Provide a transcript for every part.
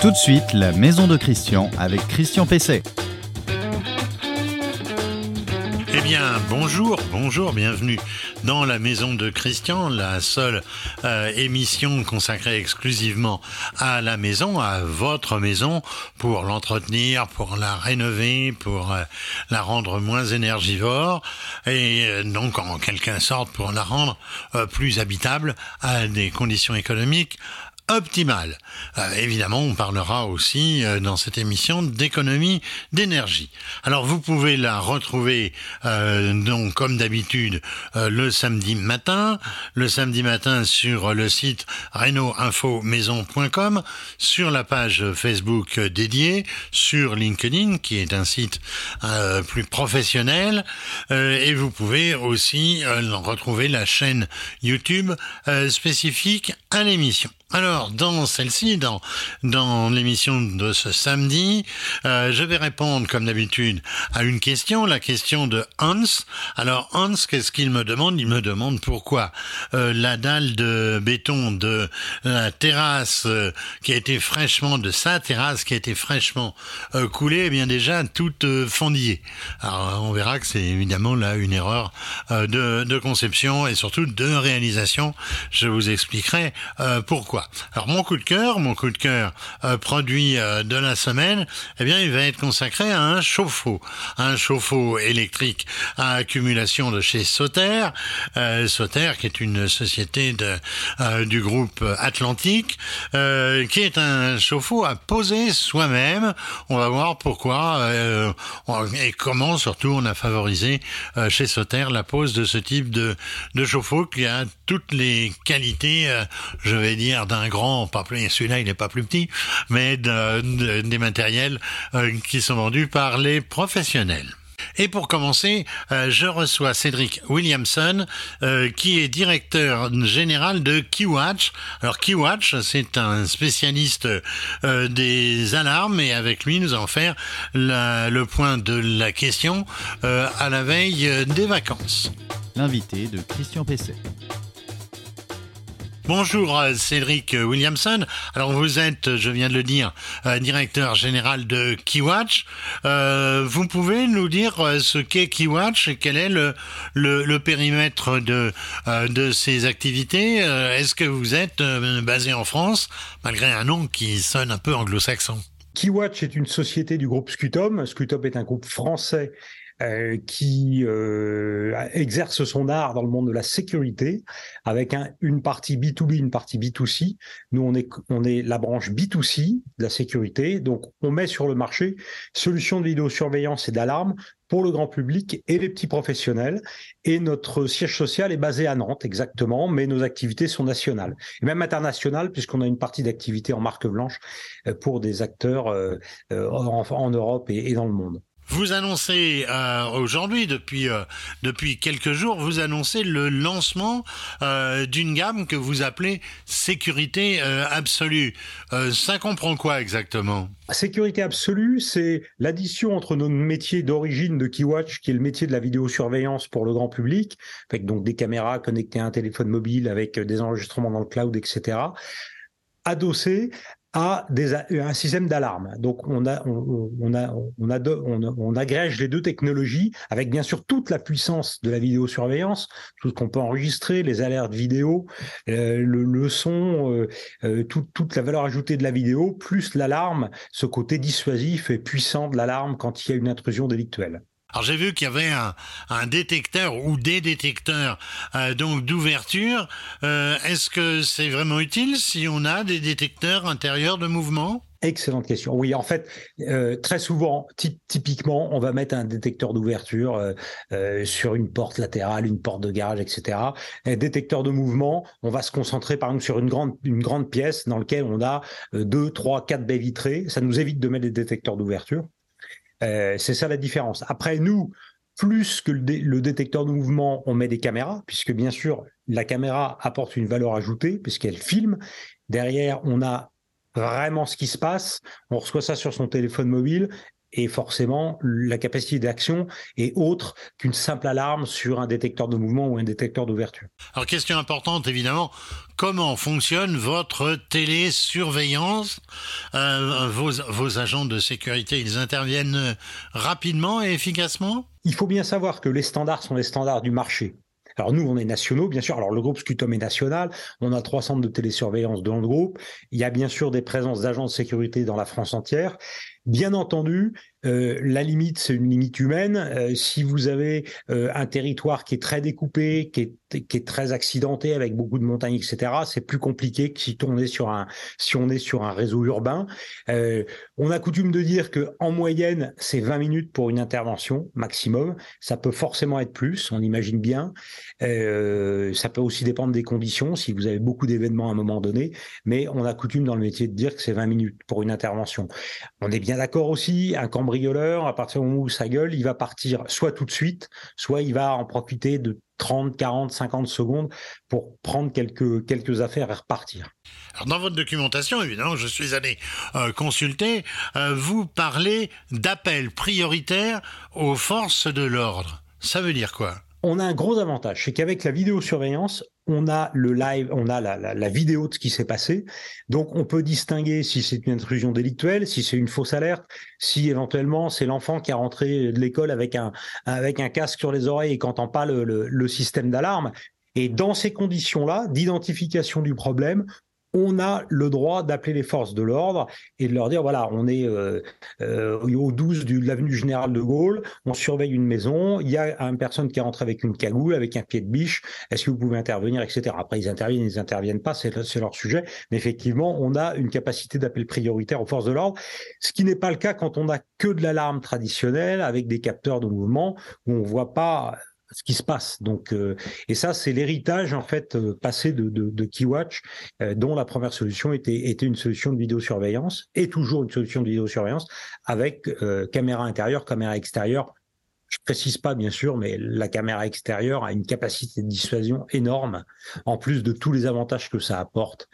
Tout de suite, la maison de Christian avec Christian Pesset. Eh bien, bonjour, bonjour, bienvenue dans la maison de Christian, la seule euh, émission consacrée exclusivement à la maison, à votre maison, pour l'entretenir, pour la rénover, pour euh, la rendre moins énergivore, et euh, donc en quelque sorte pour la rendre plus habitable à des conditions économiques optimale. Euh, évidemment, on parlera aussi euh, dans cette émission d'économie d'énergie. Alors, vous pouvez la retrouver euh, donc comme d'habitude le samedi matin, le samedi matin sur le site reno-info-maison.com, sur la page Facebook dédiée, sur LinkedIn qui est un site plus professionnel, et vous pouvez aussi retrouver la chaîne YouTube spécifique à l'émission. Alors, dans celle-ci, dans, dans l'émission de ce samedi, euh, je vais répondre, comme d'habitude, à une question, la question de Hans. Alors, Hans, qu'est-ce qu'il me demande? Il me demande pourquoi euh, la dalle de béton de la terrasse euh, qui a été fraîchement, de sa terrasse qui a été fraîchement coulée, eh bien déjà toute fendillée. Alors, on verra que c'est évidemment là une erreur de, de conception et surtout de réalisation. Je vous expliquerai pourquoi. Alors mon coup de cœur, mon coup de cœur euh, produit euh, de la semaine, eh bien il va être consacré à un chauffe-eau, un chauffe-eau électrique à accumulation de chez Sauter, euh, Sauter qui est une société euh, du groupe Atlantique, qui est un chauffe-eau à poser soi-même. On va voir pourquoi et comment surtout on a favorisé chez Sauter la pose de ce type de, de chauffe-eau qui a toutes les qualités, je vais dire, un grand, pas plus, celui-là il n'est pas plus petit, mais des matériels euh, qui sont vendus par les professionnels. Et pour commencer, euh, je reçois Cédric Williamson, euh, qui est directeur général de Keywatch. Alors Keywatch, c'est un spécialiste des alarmes, et avec lui, nous allons faire le point de la question à la veille des vacances. L'invité de Christian Pesset. Bonjour euh, Cédric Williamson. Alors vous êtes, je viens de le dire, euh, directeur général de Keywatch. Euh, vous pouvez nous dire ce qu'est Keywatch et quel est le, périmètre de, de ces activités Est-ce que vous êtes basé en France, malgré un nom qui sonne un peu anglo-saxon? Keywatch est une société du groupe Scutum. Scutum est un groupe français euh, qui euh, exerce son art dans le monde de la sécurité avec un, une partie B2B, une partie B2C. Nous, on est, on est la branche B2C de la sécurité. Donc, on met sur le marché solutions de vidéosurveillance et d'alarme pour le grand public et les petits professionnels. Et notre siège social est basé à Nantes, exactement, mais nos activités sont nationales, et même internationales, puisqu'on a une partie d'activité en marque blanche euh, pour des acteurs en, Europe et dans le monde. Vous annoncez euh, aujourd'hui, depuis euh, depuis quelques jours, vous annoncez le lancement euh, d'une gamme que vous appelez sécurité absolue. ça comprend quoi exactement? Sécurité absolue, c'est l'addition entre nos métiers d'origine de Keywatch, qui est le métier de la vidéosurveillance pour le grand public, avec donc des caméras connectées à un téléphone mobile avec des enregistrements dans le cloud, etc adossé à des, un système d'alarme. Donc on a on, on a on a on, agrège les deux technologies avec bien sûr toute la puissance de la vidéosurveillance, tout ce qu'on peut enregistrer, les alertes vidéo, euh, le, le, son, euh, euh, tout, toute la valeur ajoutée de la vidéo, plus l'alarme, ce côté dissuasif et puissant de l'alarme quand il y a une intrusion délictuelle. Alors j'ai vu qu'il y avait un, détecteur ou des détecteurs euh, donc d'ouverture. Euh, Est-ce que c'est vraiment utile si on a des détecteurs intérieurs de mouvement? Excellente question. Oui, en fait, euh, très souvent, typiquement, on va mettre un détecteur d'ouverture sur une porte latérale, une porte de garage, etc. Un détecteur de mouvement, on va se concentrer par exemple sur une grande, une grande pièce dans laquelle on a deux, trois, quatre baies vitrées. Ça nous évite de mettre des détecteurs d'ouverture. Euh, c'est ça la différence. Après, nous, plus que le, détecteur de mouvement, on met des caméras, puisque bien sûr, la caméra apporte une valeur ajoutée, puisqu'elle filme. Derrière, on a vraiment ce qui se passe. On reçoit ça sur son téléphone mobile et forcément la capacité d'action est autre qu'une simple alarme sur un détecteur de mouvement ou un détecteur d'ouverture. Alors question importante évidemment, comment fonctionne votre télésurveillance? Euh, vos, vos agents de sécurité, ils interviennent rapidement et efficacement? Il faut bien savoir que les standards sont les standards du marché. Alors nous, on est nationaux, bien sûr. Alors le groupe Scutum est national. On a trois centres de télésurveillance dans le groupe. Il y a bien sûr des présences d'agents de sécurité dans la France entière. Bien entendu, euh, la limite, c'est une limite humaine. Euh, si vous avez euh, un territoire qui est très découpé, qui est, très accidenté avec beaucoup de montagnes, etc., c'est plus compliqué que si on est sur un, si on est sur un réseau urbain. on a coutume de dire que en moyenne, c'est 20 minutes pour une intervention maximum. Ça peut forcément être plus, on imagine bien. ça peut aussi dépendre des conditions, si vous avez beaucoup d'événements à un moment donné, mais on a coutume dans le métier de dire que c'est 20 minutes pour une intervention. On est bien d'accord aussi, un cambrioleur, à partir du moment où ça gueule, il va partir soit tout de suite, soit il va en profiter de 30, 40, 50 secondes pour prendre quelques, quelques affaires et repartir. Alors dans votre documentation, évidemment, je suis allé euh, consulter, euh, vous parlez d'appel prioritaire aux forces de l'ordre. Ça veut dire quoi? On a un gros avantage, c'est qu'avec la vidéosurveillance, on a le live, on a la, vidéo de ce qui s'est passé. Donc, on peut distinguer si c'est une intrusion délictuelle, si c'est une fausse alerte, si éventuellement c'est l'enfant qui a rentré de l'école avec un, avec un casque sur les oreilles et qui n'entend pas le, le système d'alarme. Et dans ces conditions-là, d'identification du problème, on a le droit d'appeler les forces de l'ordre et de leur dire voilà, on est euh, euh, au 12 de l'avenue Général de Gaulle, on surveille une maison, il y a une personne qui rentre avec une cagoule, avec un pied de biche, est-ce que vous pouvez intervenir, etc. Après, ils interviennent, ils interviennent pas, c'est leur sujet, mais effectivement, on a une capacité d'appel prioritaire aux forces de l'ordre, ce qui n'est pas le cas quand on n'a que de l'alarme traditionnelle avec des capteurs de mouvement où on voit pas ce qui se passe. Donc, euh, et ça, c'est l'héritage en fait euh, passé de, Keywatch, euh, dont la première solution était, était une solution de vidéosurveillance et toujours une solution de vidéosurveillance avec caméra intérieure, caméra extérieure. Je précise pas bien sûr, mais la caméra extérieure a une capacité de dissuasion énorme, en plus de tous les avantages que ça apporte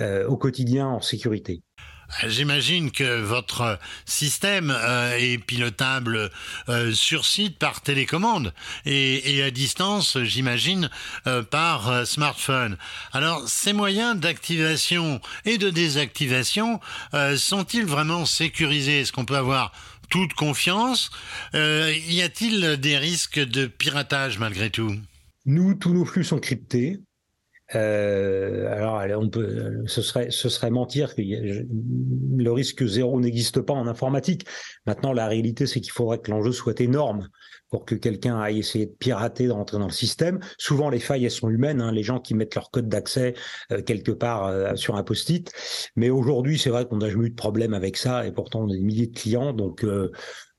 au quotidien en sécurité. J'imagine que votre système euh, est pilotable euh, sur site par télécommande et, à distance, j'imagine, euh, par smartphone. Alors, ces moyens d'activation et de désactivation sont-ils vraiment sécurisés? Est-ce qu'on peut avoir toute confiance? Y a-t-il des risques de piratage malgré tout? Nous, tous nos flux sont cryptés. Euh, alors, on peut, ce serait, ce serait mentir que le risque zéro n'existe pas en informatique. Maintenant, la réalité, c'est qu'il faudrait que l'enjeu soit énorme pour que quelqu'un aille essayer de pirater, d'entrer dans le système. Souvent, les failles, elles sont humaines. Hein, les gens qui mettent leur code d'accès euh, quelque part euh, sur un post-it. Mais aujourd'hui, c'est vrai qu'on n'a jamais eu de problème avec ça, et pourtant, on a des milliers de clients. Donc,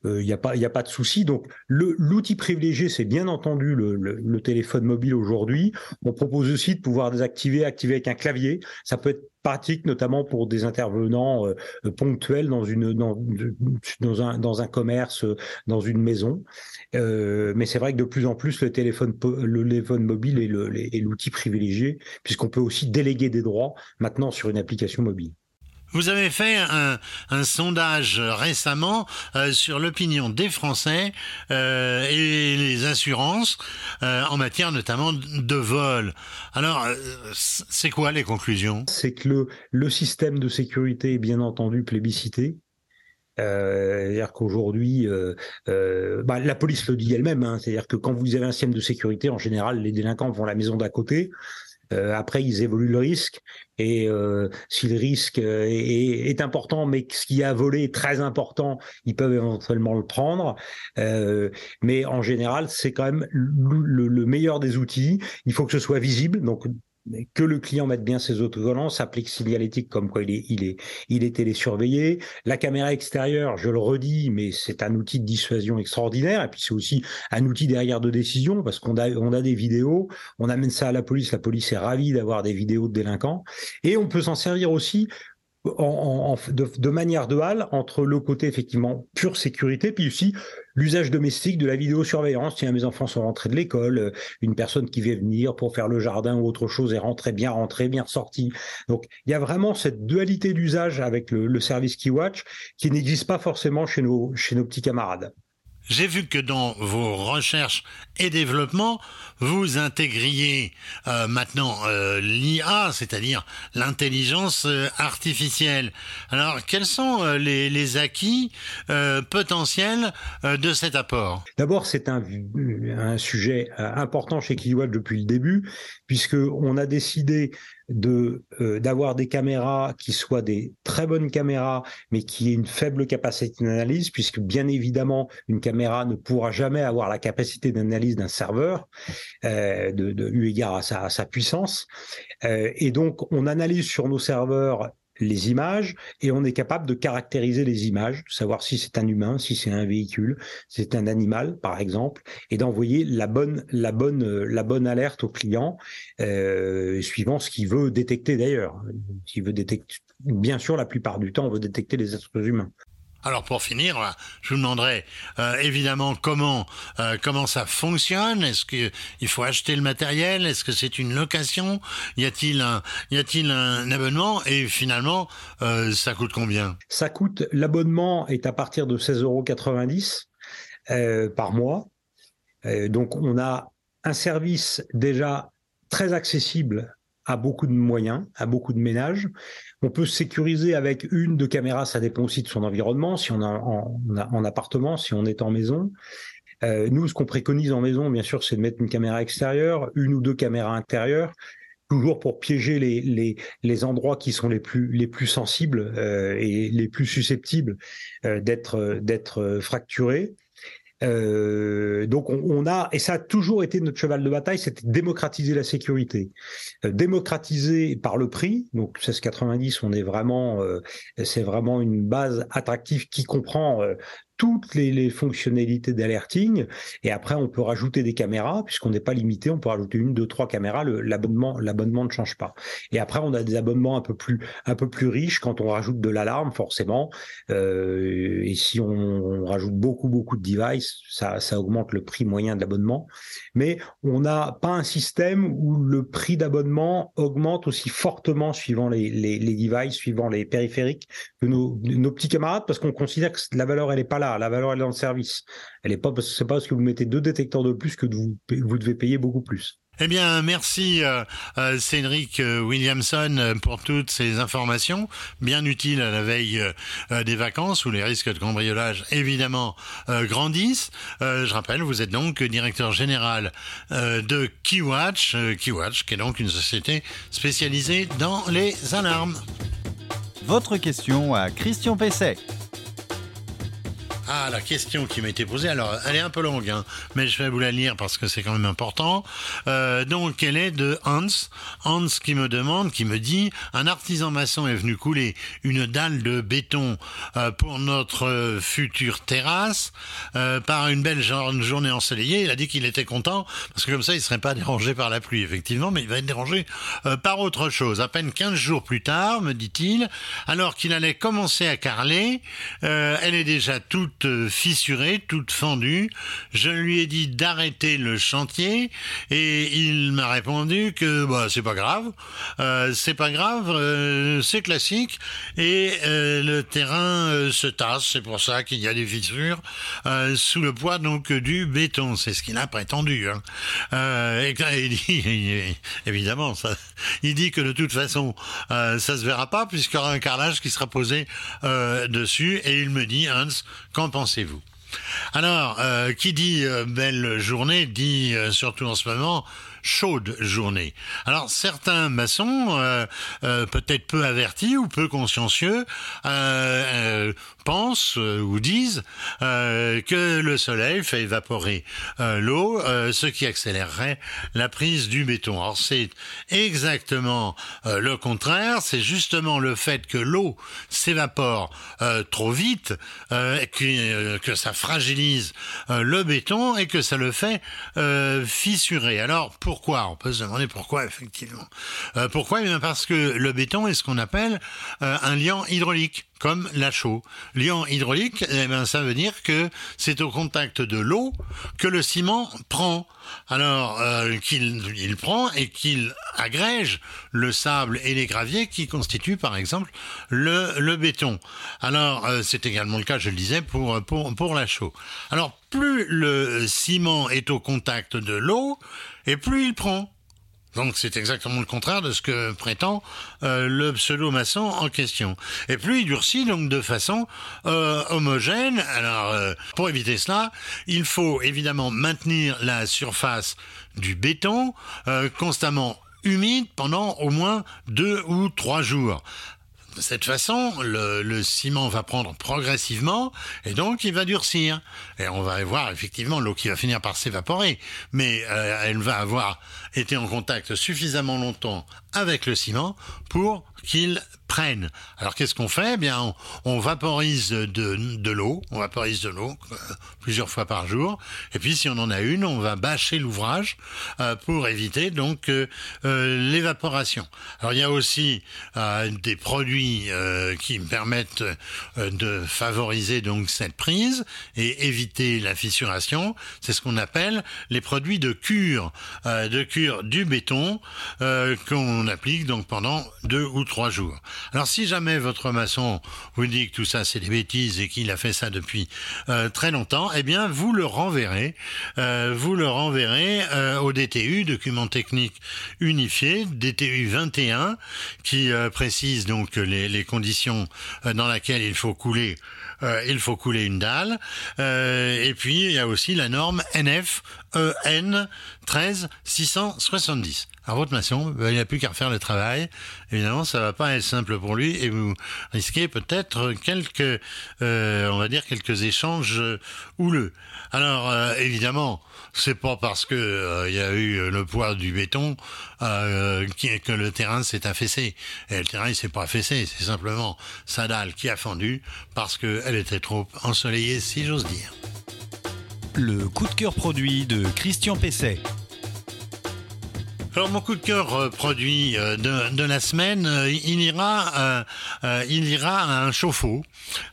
il euh, n'y a pas, de souci. Donc, l'outil privilégié, c'est bien entendu le, téléphone mobile aujourd'hui. On propose aussi de pouvoir désactiver, activer avec un clavier. Ça peut être pratique, notamment pour des intervenants euh, ponctuels dans un commerce, dans une maison. Euh, mais c'est vrai que de plus en plus, le téléphone mobile est l'outil privilégié, puisqu'on peut aussi déléguer des droits maintenant sur une application mobile. Vous avez fait un, un sondage récemment euh, sur l'opinion des Français euh, et les assurances euh, en matière notamment de vol. Alors, euh, c'est quoi les conclusions? C'est que le, le système de sécurité est bien entendu plébiscité. Euh, c'est-à-dire qu'aujourd'hui, euh, bah, la police le dit elle-même, hein, c'est-à-dire que quand vous avez un système de sécurité, en général, les délinquants vont à la maison d'à côté. Euh, après, ils évoluent le risque. Et euh, si le risque euh, est, est, important, mais ce qui a volé est très important, ils peuvent éventuellement le prendre. Euh, mais en général, c'est quand même le, le, meilleur des outils. Il faut que ce soit visible. Donc, que le client mette bien ses autocollants, s'applique signalétique comme quoi il est, il est, il est télésurveillé. La caméra extérieure, je le redis, mais c'est un outil de dissuasion extraordinaire. Et puis c'est aussi un outil derrière de décision parce qu'on a, on a des vidéos, on amène ça à la police, la police est ravie d'avoir des vidéos de délinquants. Et on peut s'en servir aussi de, manière duale entre le côté effectivement pure sécurité, puis aussi l'usage domestique de la vidéosurveillance. Tiens, mes enfants sont rentrés de l'école, euh, une personne qui vient venir pour faire le jardin ou autre chose est rentrée, bien rentrée, bien sortie. Donc, il y a vraiment cette dualité d'usage avec le, le service KeyWatch qui n'existe pas forcément chez nos, chez nos petits camarades. J'ai vu que dans vos recherches et développements, vous intégriez euh, maintenant euh, l'IA, c'est-à-dire l'intelligence euh, artificielle. Alors, quels sont les, les, acquis potentiels de cet apport? D'abord, c'est un, un, sujet important chez Kiwat depuis le début, puisque on a décidé euh, d'avoir des caméras qui soient des très bonnes caméras, mais qui aient une faible capacité d'analyse, puisque bien évidemment une caméra ne pourra jamais avoir la capacité d'analyse d'un serveur, euh, de, de, eu égard à sa, à sa puissance. Euh, et donc on analyse sur nos serveurs les images et on est capable de caractériser les images, de savoir si c'est un humain, si c'est un véhicule, c'est un animal par exemple, et d'envoyer la bonne la bonne la bonne alerte au client euh, suivant ce qu'il veut détecter d'ailleurs. Veut détecter, bien sûr, la plupart du temps, on veut détecter les êtres humains. Alors pour finir, je vous demanderai euh, évidemment comment euh, comment ça fonctionne. Est-ce que il faut acheter le matériel? Est-ce que c'est une location? Y a-t-il un y a-t-il un abonnement? Et finalement, euh, ça coûte combien? Ça coûte l'abonnement est à partir de 16,90 euros par mois. donc on a un service déjà très accessible à beaucoup de moyens, à beaucoup de ménages. On peut sécuriser avec une, deux caméras, ça dépend aussi de son environnement, si on est en, en, appartement, si on est en maison. Euh, nous, ce qu'on préconise en maison, bien sûr, c'est de mettre une caméra extérieure, une ou deux caméras intérieures, toujours pour piéger les, endroits qui sont les plus, les plus sensibles euh, et les plus susceptibles euh, d'être fracturés. Euh, donc on, a, et ça a toujours été notre cheval de bataille, c'était démocratiser la sécurité. Euh, démocratiser par le prix, donc 1690, on est vraiment, euh, c'est vraiment une base attractive qui comprend toutes les, fonctionnalités d'alerting. Et après, on peut rajouter des caméras, puisqu'on n'est pas limité. On peut rajouter une, deux, trois caméras. L'abonnement, ne change pas. Et après, on a des abonnements un peu plus, un peu plus riches quand on rajoute de l'alarme, forcément. Euh, et si on, rajoute beaucoup, beaucoup de devices, ça, augmente le prix moyen de l'abonnement. Mais on n'a pas un système où le prix d'abonnement augmente aussi fortement suivant les devices, suivant les périphériques que nos, nos petits camarades, parce qu'on considère que la valeur, elle n'est pas là la valeur elle est dans le service. Elle est pas c'est pas parce que vous mettez deux détecteurs de plus que vous, vous devez payer beaucoup plus. Eh bien, merci euh, euh Cédric euh, Williamson euh, pour toutes ces informations, bien utiles à la veille des vacances où les risques de cambriolage évidemment grandissent. je rappelle, vous êtes donc directeur général de Keywatch, Keywatch qui est donc une société spécialisée dans les alarmes. Votre question à Christian Pesset. Ah, la question qui m'a été posée, alors elle est un peu longue, hein, mais je vais vous la lire parce que c'est quand même important. Euh, donc, elle est de Hans. Hans qui me demande, qui me dit, un artisan maçon est venu couler une dalle de béton euh, pour notre future terrasse euh, par une belle journée ensoleillée. Il a dit qu'il était content parce que comme ça, il serait pas dérangé par la pluie, effectivement, mais il va être dérangé euh, par autre chose. À peine 15 jours plus tard, me dit-il, alors qu'il allait commencer à carler, euh, elle est déjà toute toute fissurée, toute fendue. Je lui ai dit d'arrêter le chantier et il m'a répondu que bah c'est pas grave, euh, c'est pas grave, euh, c'est classique et euh, le terrain se tasse. C'est pour ça qu'il y a des fissures sous le poids donc du béton. C'est ce qu'il a prétendu. Hein. et il dit évidemment il dit que de toute façon ça se verra pas puisqu'il y aura un carrelage qui sera posé dessus et il me dit Hans Pensez-vous? Alors, euh, qui dit euh, belle journée dit euh, surtout en ce moment chaude journée. Alors certains maçons, peut-être peu avertis ou peu consciencieux, pensent ou disent que le soleil fait évaporer l'eau, ce qui accélérerait la prise du béton. Or c'est exactement le contraire, c'est justement le fait que l'eau s'évapore trop vite que, ça fragilise le béton et que ça le fait fissurer. Alors pour pourquoi? On peut se demander pourquoi, effectivement. Euh, pourquoi? Eh bien parce que le béton est ce qu'on appelle euh, un liant hydraulique comme la chaux. Liant hydraulique, eh bien, ça veut dire que c'est au contact de l'eau que le ciment prend. Alors euh, qu'il il prend et qu'il agrège le sable et les graviers qui constituent par exemple le, le béton. Alors euh, c'est également le cas, je le disais, pour, pour, pour la chaux. Alors plus le ciment est au contact de l'eau, et plus il prend. Donc c'est exactement le contraire de ce que prétend euh, le pseudo-maçon en question. Et plus il durcit donc de façon euh, homogène. Alors euh, pour éviter cela, il faut évidemment maintenir la surface du béton constamment humide pendant au moins deux ou trois jours. De cette façon, le, ciment va prendre progressivement et donc il va durcir. Et on va voir effectivement l'eau qui va finir par s'évaporer, mais elle va avoir été en contact suffisamment longtemps avec le ciment pour qu'il prenne. Alors qu'est-ce qu'on fait? Eh Bien, on, vaporise de, de l'eau, on vaporise de l'eau euh, plusieurs fois par jour. Et puis, si on en a une, on va bâcher l'ouvrage euh, pour éviter donc euh, l'évaporation. Alors il y a aussi des produits qui permettent de favoriser donc cette prise et éviter la fissuration. C'est ce qu'on appelle les produits de cure, de cure du béton qu'on applique donc pendant deux ou trois jours. Alors si jamais votre maçon vous dit que tout ça c'est des bêtises et qu'il a fait ça depuis euh, très longtemps, eh bien vous le renverrez, euh, vous le renverrez euh, au DTU, document technique unifié, DTU 21, qui euh, précise donc les, les conditions euh, dans lesquelles il faut couler euh, il faut couler une dalle. Euh, et puis, il y a aussi la norme NF EN 13670. Alors, votre maçon, ben, il n'a plus qu'à refaire le travail. Évidemment, ça va pas être simple pour lui et vous risquez peut-être quelques, euh, on va dire, quelques échanges houleux. Alors, euh, évidemment, c'est pas parce que il y a eu le poids du béton qui, que le terrain s'est affaissé. Et le terrain, il s'est pas affaissé. C'est simplement sa dalle qui a fendu parce que elle était trop ensoleillée, si j'ose dire. Le coup de cœur produit de Christian Pesset. Alors mon coup de cœur euh, produit euh, de, la semaine, euh, il ira, il ira à un chauffe-eau,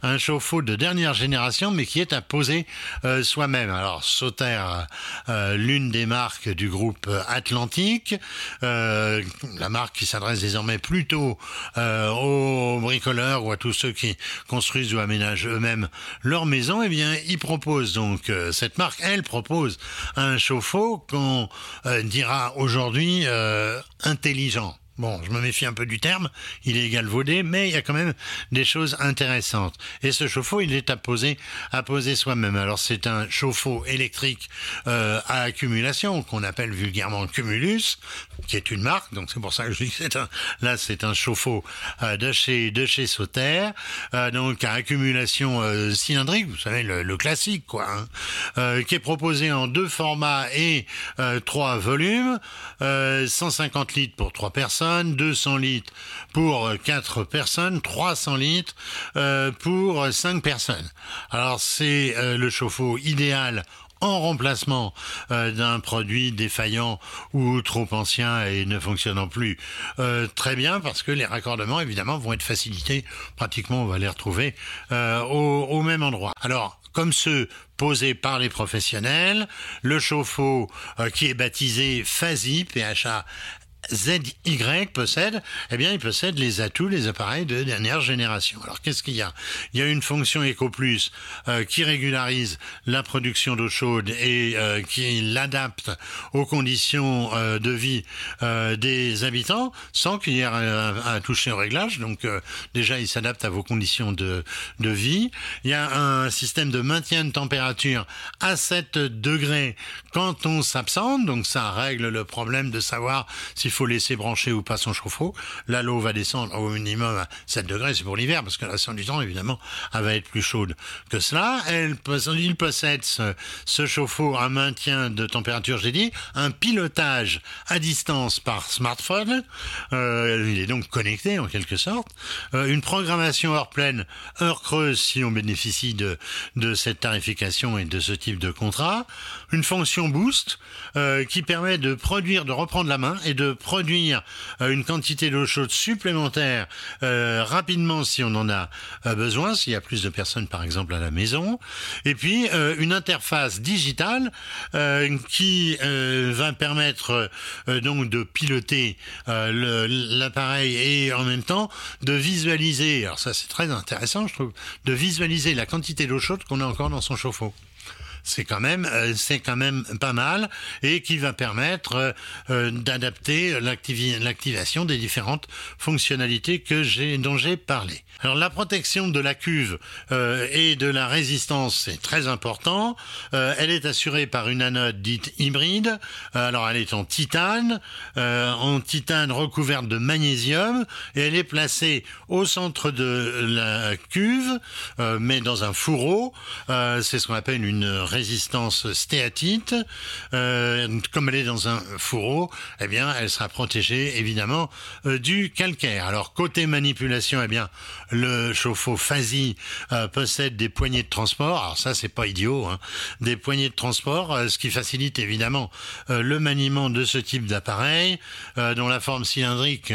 un chauffe-eau de dernière génération, mais qui est à poser soi-même. Alors Sauter, l'une des marques du groupe Atlantique, la marque qui s'adresse désormais plutôt aux bricoleurs ou à tous ceux qui construisent ou aménagent eux-mêmes leur maison. Eh bien, il propose donc cette marque, elle propose un chauffe-eau qu'on dira aujourd'hui euh, intelligent. Bon, je me méfie un peu du terme, il est galvaudé, mais il y a quand même des choses intéressantes. Et ce chauffe-eau, il est à poser, à poser soi-même. Alors c'est un chauffe-eau électrique euh, à accumulation qu'on appelle vulgairement Cumulus, qui est une marque. Donc c'est pour ça que je dis que là c'est un chauffe-eau euh, de chez de chez Sauter, euh, donc à accumulation cylindrique, vous savez le, classique quoi, hein, qui est proposé en deux formats et trois volumes, 150 litres pour trois personnes 200 litres pour 4 personnes, 300 litres euh, pour 5 personnes. Alors c'est euh, le chauffe-eau idéal en remplacement euh, d'un produit défaillant ou trop ancien et ne fonctionnant plus. Très bien parce que les raccordements évidemment vont être facilités. Pratiquement on va les retrouver au, même endroit. Alors comme ceux posés par les professionnels, le chauffe-eau qui est baptisé FASI, PHA ZY possède, eh bien, il possède les atouts, les appareils de dernière génération. Alors, qu'est-ce qu'il y a? Il y a une fonction EcoPlus euh, qui régularise la production d'eau chaude et euh, qui l'adapte aux conditions euh, de vie des habitants, sans qu'il y ait à, toucher au réglage. Donc, déjà, il s'adapte à vos conditions de, de vie. Il y a un système de maintien de température à 7 degrés quand on s'absente. Donc, ça règle le problème de savoir s'il faut laisser brancher ou pas son chauffe-eau. Là, l'eau va descendre au minimum à 7 degrés, c'est pour l'hiver, parce que la du temps, évidemment, elle va être plus chaude que cela. Elle, il possède ce, chauffe-eau un maintien de température, j'ai dit, un pilotage à distance par smartphone. Euh, il est donc connecté en quelque sorte. Euh, une programmation heure pleine, heure creuse si on bénéficie de, de cette tarification et de ce type de contrat. Une fonction boost euh, qui permet de produire, de reprendre la main et de produire euh, une quantité d'eau chaude supplémentaire euh, rapidement si on en a euh, besoin, s'il y a plus de personnes par exemple à la maison. Et puis une interface digitale qui va permettre donc de piloter l'appareil et en même temps de visualiser, alors ça c'est très intéressant je trouve, de visualiser la quantité d'eau chaude qu'on a encore dans son chauffe-eau c'est quand même euh, c'est quand même pas mal et qui va permettre euh, euh, d'adapter l'activation des différentes fonctionnalités que j'ai dont j'ai parlé. Alors la protection de la cuve et de la résistance c'est très important. elle est assurée par une anode dite hybride. alors elle est en titane, en titane recouverte de magnésium et elle est placée au centre de la cuve, mais dans un fourreau. c'est ce qu'on appelle une résistance stéatite, euh, comme elle est dans un fourreau, eh bien, elle sera protégée évidemment euh, du calcaire. Alors côté manipulation, eh bien, le chauffe-eau Fazi euh, possède des poignées de transport. Alors ça, c'est pas idiot, hein. des poignées de transport, ce qui facilite évidemment le maniement de ce type d'appareil, dont la forme cylindrique,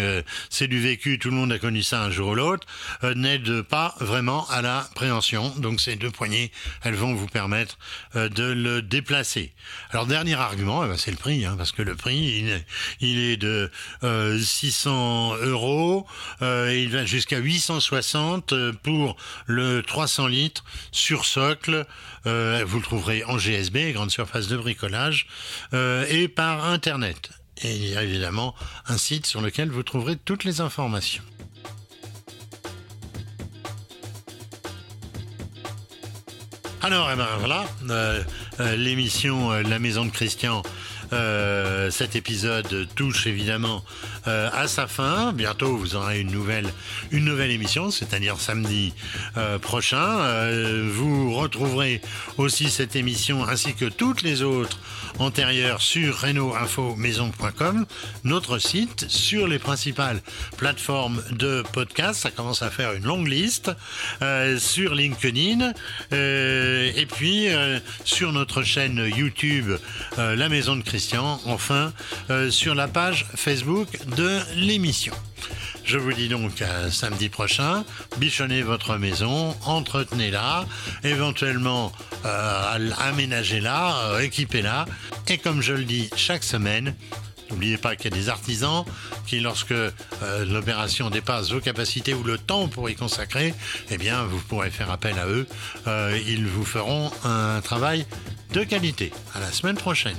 c'est du vécu, tout le monde a connu ça un jour ou l'autre, n'aide pas vraiment à la préhension. Donc ces deux poignées, elles vont vous permettre de le déplacer. Alors dernier argument, eh ben, c'est le prix, hein, parce que le prix il est, de euh, 600 euros, euh, il va jusqu'à 860 euh, pour le 300 litres sur socle. Euh, vous le trouverez en GSB, grande surface de bricolage, et par internet. Et il y a évidemment un site sur lequel vous trouverez toutes les informations. Alors, eh ben, voilà, euh, euh, l'émission euh, La Maison de Christian cet épisode touche évidemment euh, à sa fin. Bientôt, vous aurez une nouvelle, émission, c'est-à-dire samedi euh, prochain. Euh, vous retrouverez aussi cette émission ainsi que toutes les autres antérieures sur Maison.com, notre site, sur les principales plateformes de podcast. Ça commence à faire une longue liste sur LinkedIn et puis sur notre chaîne YouTube La Maison de Christian enfin, sur la page Facebook de l'émission. Je vous dis donc à samedi prochain, bichonnez votre maison, entretenez-la, éventuellement euh, aménagez-la, euh, équipez-la, et comme je le dis chaque semaine, N'oubliez pas qu'il y a des artisans qui, lorsque euh, l'opération dépasse vos capacités ou le temps pour y consacrer, eh bien, vous pourrez faire appel à eux. Ils vous feront un travail de qualité. À la semaine prochaine.